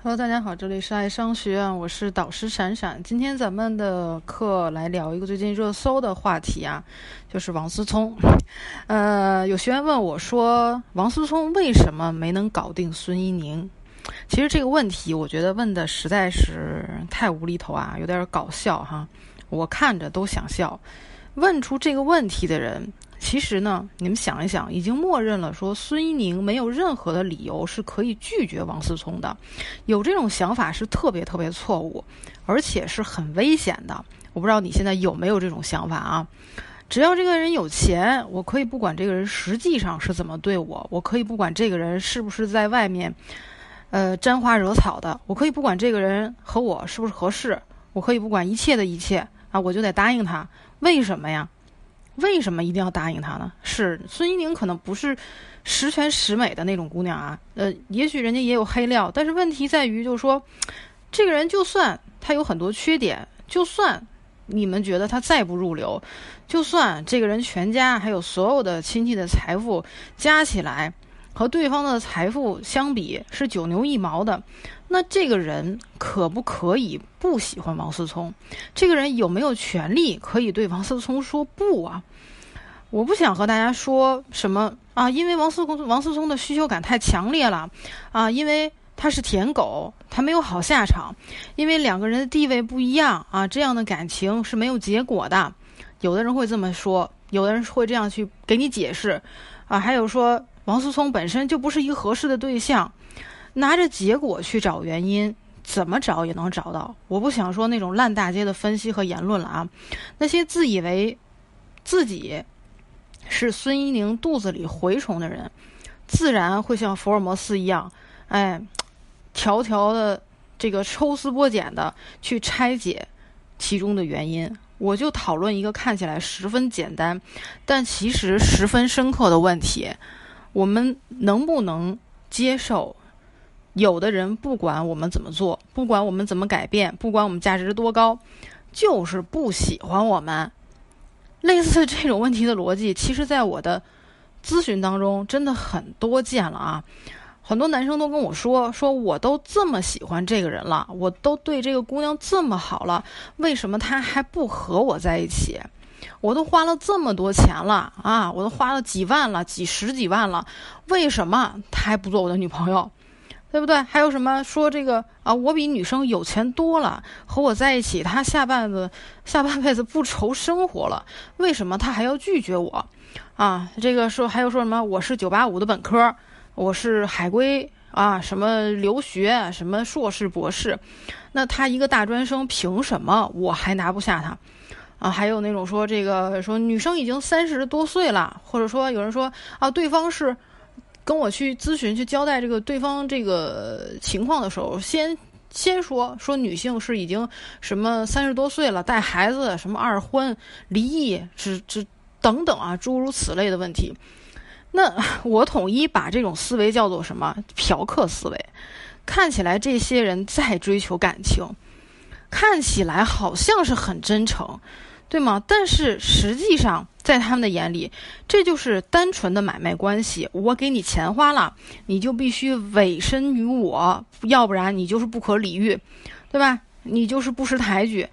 Hello，大家好，这里是爱商学院，我是导师闪闪。今天咱们的课来聊一个最近热搜的话题啊，就是王思聪。呃，有学员问我说，王思聪为什么没能搞定孙一宁？其实这个问题，我觉得问的实在是太无厘头啊，有点搞笑哈，我看着都想笑。问出这个问题的人。其实呢，你们想一想，已经默认了说孙一宁没有任何的理由是可以拒绝王思聪的，有这种想法是特别特别错误，而且是很危险的。我不知道你现在有没有这种想法啊？只要这个人有钱，我可以不管这个人实际上是怎么对我，我可以不管这个人是不是在外面，呃，沾花惹草的，我可以不管这个人和我是不是合适，我可以不管一切的一切啊，我就得答应他。为什么呀？为什么一定要答应他呢？是孙一宁可能不是十全十美的那种姑娘啊，呃，也许人家也有黑料，但是问题在于，就是说，这个人就算他有很多缺点，就算你们觉得他再不入流，就算这个人全家还有所有的亲戚的财富加起来。和对方的财富相比是九牛一毛的，那这个人可不可以不喜欢王思聪？这个人有没有权利可以对王思聪说不啊？我不想和大家说什么啊，因为王思聪王思聪的需求感太强烈了啊，因为他是舔狗，他没有好下场，因为两个人的地位不一样啊，这样的感情是没有结果的。有的人会这么说，有的人会这样去给你解释啊，还有说。王思聪本身就不是一个合适的对象，拿着结果去找原因，怎么找也能找到。我不想说那种烂大街的分析和言论了啊，那些自以为自己是孙一宁肚子里蛔虫的人，自然会像福尔摩斯一样，哎，条条的这个抽丝剥茧的去拆解其中的原因。我就讨论一个看起来十分简单，但其实十分深刻的问题。我们能不能接受，有的人不管我们怎么做，不管我们怎么改变，不管我们价值多高，就是不喜欢我们？类似这种问题的逻辑，其实在我的咨询当中真的很多见了啊！很多男生都跟我说，说我都这么喜欢这个人了，我都对这个姑娘这么好了，为什么她还不和我在一起？我都花了这么多钱了啊！我都花了几万了，几十几万了，为什么她还不做我的女朋友？对不对？还有什么说这个啊？我比女生有钱多了，和我在一起，他下半子下半辈子不愁生活了，为什么他还要拒绝我？啊，这个说还有说什么？我是九八五的本科，我是海归啊，什么留学，什么硕士博士，那他一个大专生，凭什么我还拿不下他？啊，还有那种说这个说女生已经三十多岁了，或者说有人说啊，对方是跟我去咨询去交代这个对方这个情况的时候，先先说说女性是已经什么三十多岁了，带孩子，什么二婚、离异，这这等等啊，诸如此类的问题。那我统一把这种思维叫做什么？嫖客思维。看起来这些人在追求感情，看起来好像是很真诚。对吗？但是实际上，在他们的眼里，这就是单纯的买卖关系。我给你钱花了，你就必须委身于我，要不然你就是不可理喻，对吧？你就是不识抬举。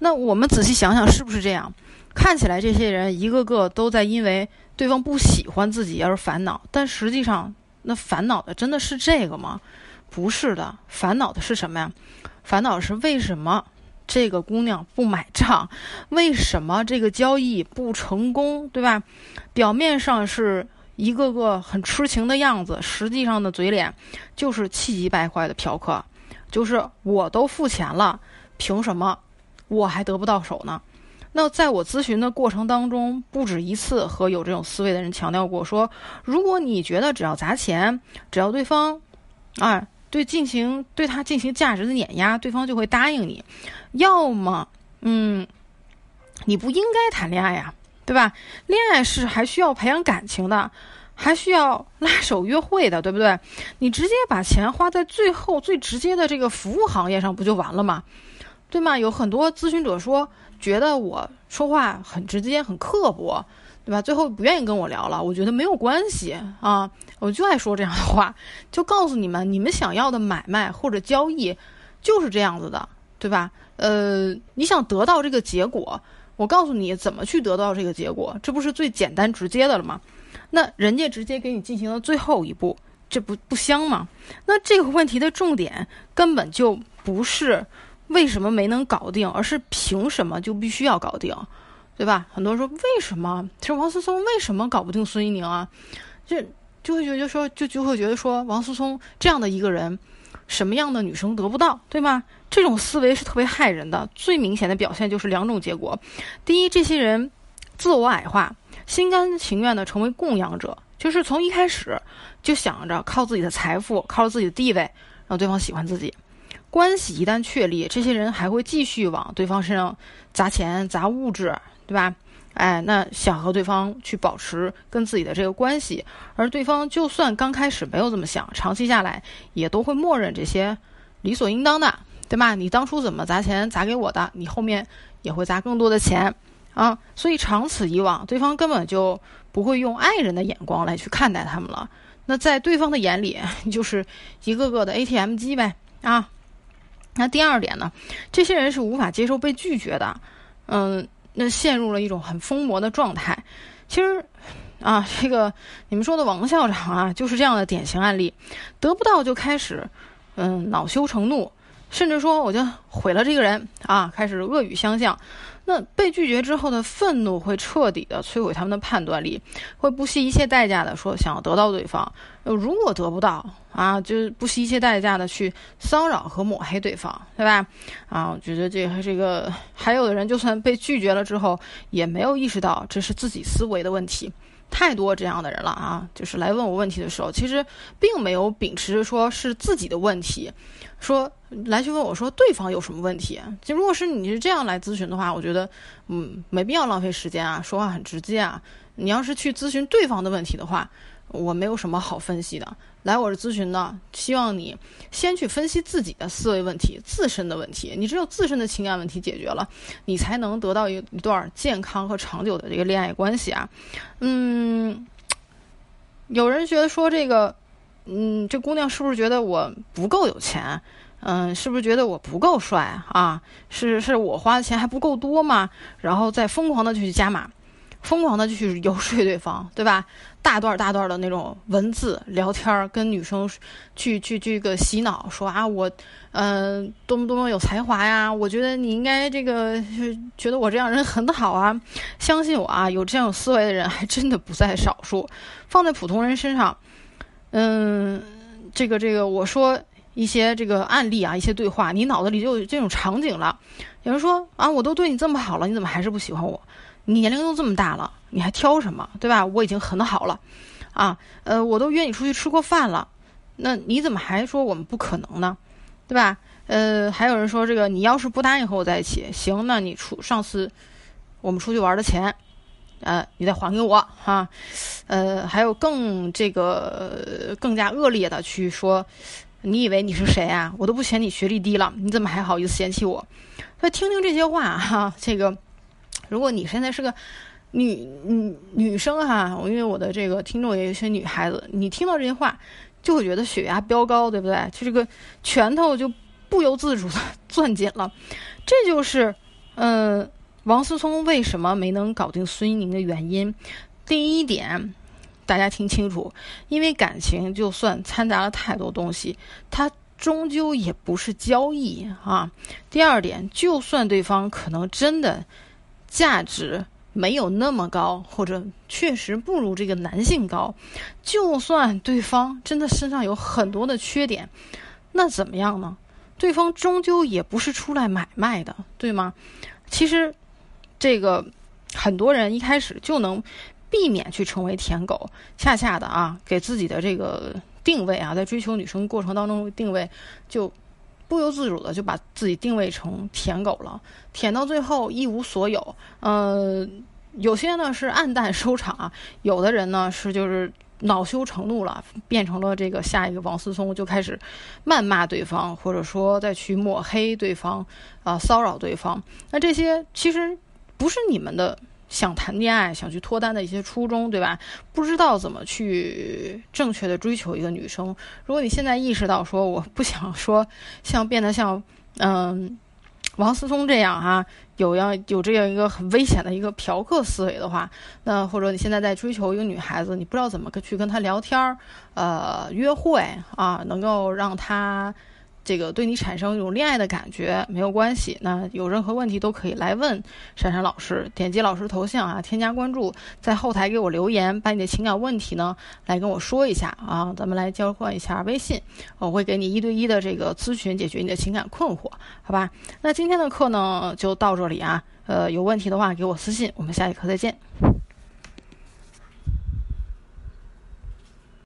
那我们仔细想想，是不是这样？看起来这些人一个个都在因为对方不喜欢自己而烦恼，但实际上，那烦恼的真的是这个吗？不是的，烦恼的是什么呀？烦恼是为什么？这个姑娘不买账，为什么这个交易不成功？对吧？表面上是一个个很痴情的样子，实际上的嘴脸就是气急败坏的嫖客。就是我都付钱了，凭什么我还得不到手呢？那在我咨询的过程当中，不止一次和有这种思维的人强调过，说如果你觉得只要砸钱，只要对方，啊。对，进行对他进行价值的碾压，对方就会答应你。要么，嗯，你不应该谈恋爱呀，对吧？恋爱是还需要培养感情的，还需要拉手约会的，对不对？你直接把钱花在最后最直接的这个服务行业上，不就完了吗？对吗？有很多咨询者说，觉得我说话很直接、很刻薄，对吧？最后不愿意跟我聊了，我觉得没有关系啊，我就爱说这样的话，就告诉你们，你们想要的买卖或者交易就是这样子的，对吧？呃，你想得到这个结果，我告诉你怎么去得到这个结果，这不是最简单直接的了吗？那人家直接给你进行了最后一步，这不不香吗？那这个问题的重点根本就不是为什么没能搞定，而是凭什么就必须要搞定，对吧？很多人说为什么？其实王思聪为什么搞不定孙一宁啊？就就会觉得说，就就会觉得说，王思聪这样的一个人，什么样的女生得不到，对吗？这种思维是特别害人的。最明显的表现就是两种结果：第一，这些人自我矮化。心甘情愿的成为供养者，就是从一开始就想着靠自己的财富，靠自己的地位让对方喜欢自己。关系一旦确立，这些人还会继续往对方身上砸钱、砸物质，对吧？哎，那想和对方去保持跟自己的这个关系，而对方就算刚开始没有这么想，长期下来也都会默认这些理所应当的，对吧？你当初怎么砸钱砸给我的，你后面也会砸更多的钱。啊，所以长此以往，对方根本就不会用爱人的眼光来去看待他们了。那在对方的眼里，就是一个个的 ATM 机呗。啊，那第二点呢，这些人是无法接受被拒绝的。嗯，那陷入了一种很疯魔的状态。其实，啊，这个你们说的王校长啊，就是这样的典型案例，得不到就开始，嗯，恼羞成怒，甚至说我就毁了这个人啊，开始恶语相向。那被拒绝之后的愤怒会彻底的摧毁他们的判断力，会不惜一切代价的说想要得到对方。如果得不到啊，就不惜一切代价的去骚扰和抹黑对方，对吧？啊，我觉得这个这个还有的人就算被拒绝了之后，也没有意识到这是自己思维的问题。太多这样的人了啊！就是来问我问题的时候，其实并没有秉持说是自己的问题，说来去问我说对方有什么问题。就如果是你是这样来咨询的话，我觉得嗯没必要浪费时间啊，说话很直接啊。你要是去咨询对方的问题的话。我没有什么好分析的，来我这咨询呢，希望你先去分析自己的思维问题、自身的问题。你只有自身的情感问题解决了，你才能得到一一段健康和长久的这个恋爱关系啊。嗯，有人觉得说这个，嗯，这姑娘是不是觉得我不够有钱？嗯，是不是觉得我不够帅啊？是是我花的钱还不够多吗？然后再疯狂的去加码。疯狂的就去游说对方，对吧？大段大段的那种文字聊天，跟女生去去这个洗脑，说啊我，嗯，多么多么有才华呀！我觉得你应该这个，觉得我这样人很好啊。相信我啊，有这样有思维的人还真的不在少数。放在普通人身上，嗯，这个这个，我说一些这个案例啊，一些对话，你脑子里就有这种场景了。有人说啊，我都对你这么好了，你怎么还是不喜欢我？你年龄都这么大了，你还挑什么，对吧？我已经很好了，啊，呃，我都约你出去吃过饭了，那你怎么还说我们不可能呢，对吧？呃，还有人说这个，你要是不答应和我在一起，行，那你出上次我们出去玩的钱，呃，你再还给我哈，呃，还有更这个更加恶劣的去说，你以为你是谁啊？我都不嫌你学历低了，你怎么还好意思嫌弃我？所以听听这些话哈，这个。如果你现在是个女女女生哈，因为我的这个听众也有一些女孩子，你听到这些话就会觉得血压飙高，对不对？就这个拳头就不由自主的 攥紧了。这就是嗯，王思聪为什么没能搞定孙一宁的原因。第一点，大家听清楚，因为感情就算掺杂了太多东西，它终究也不是交易啊。第二点，就算对方可能真的。价值没有那么高，或者确实不如这个男性高。就算对方真的身上有很多的缺点，那怎么样呢？对方终究也不是出来买卖的，对吗？其实，这个很多人一开始就能避免去成为舔狗，恰恰的啊，给自己的这个定位啊，在追求女生过程当中定位就。不由自主的就把自己定位成舔狗了，舔到最后一无所有。呃，有些呢是暗淡收场啊，有的人呢是就是恼羞成怒了，变成了这个下一个王思聪，就开始谩骂对方，或者说再去抹黑对方啊，骚扰对方。那这些其实不是你们的想谈恋爱、想去脱单的一些初衷，对吧？不知道怎么去正确的追求一个女生。如果你现在意识到说我不想说像变得像嗯王思聪这样哈，有要有这样一个很危险的一个嫖客思维的话，那或者你现在在追求一个女孩子，你不知道怎么去跟她聊天儿，呃，约会啊，能够让她。这个对你产生一种恋爱的感觉没有关系，那有任何问题都可以来问珊珊老师，点击老师头像啊，添加关注，在后台给我留言，把你的情感问题呢来跟我说一下啊，咱们来交换一下微信，我会给你一对一的这个咨询，解决你的情感困惑，好吧？那今天的课呢就到这里啊，呃，有问题的话给我私信，我们下节课再见。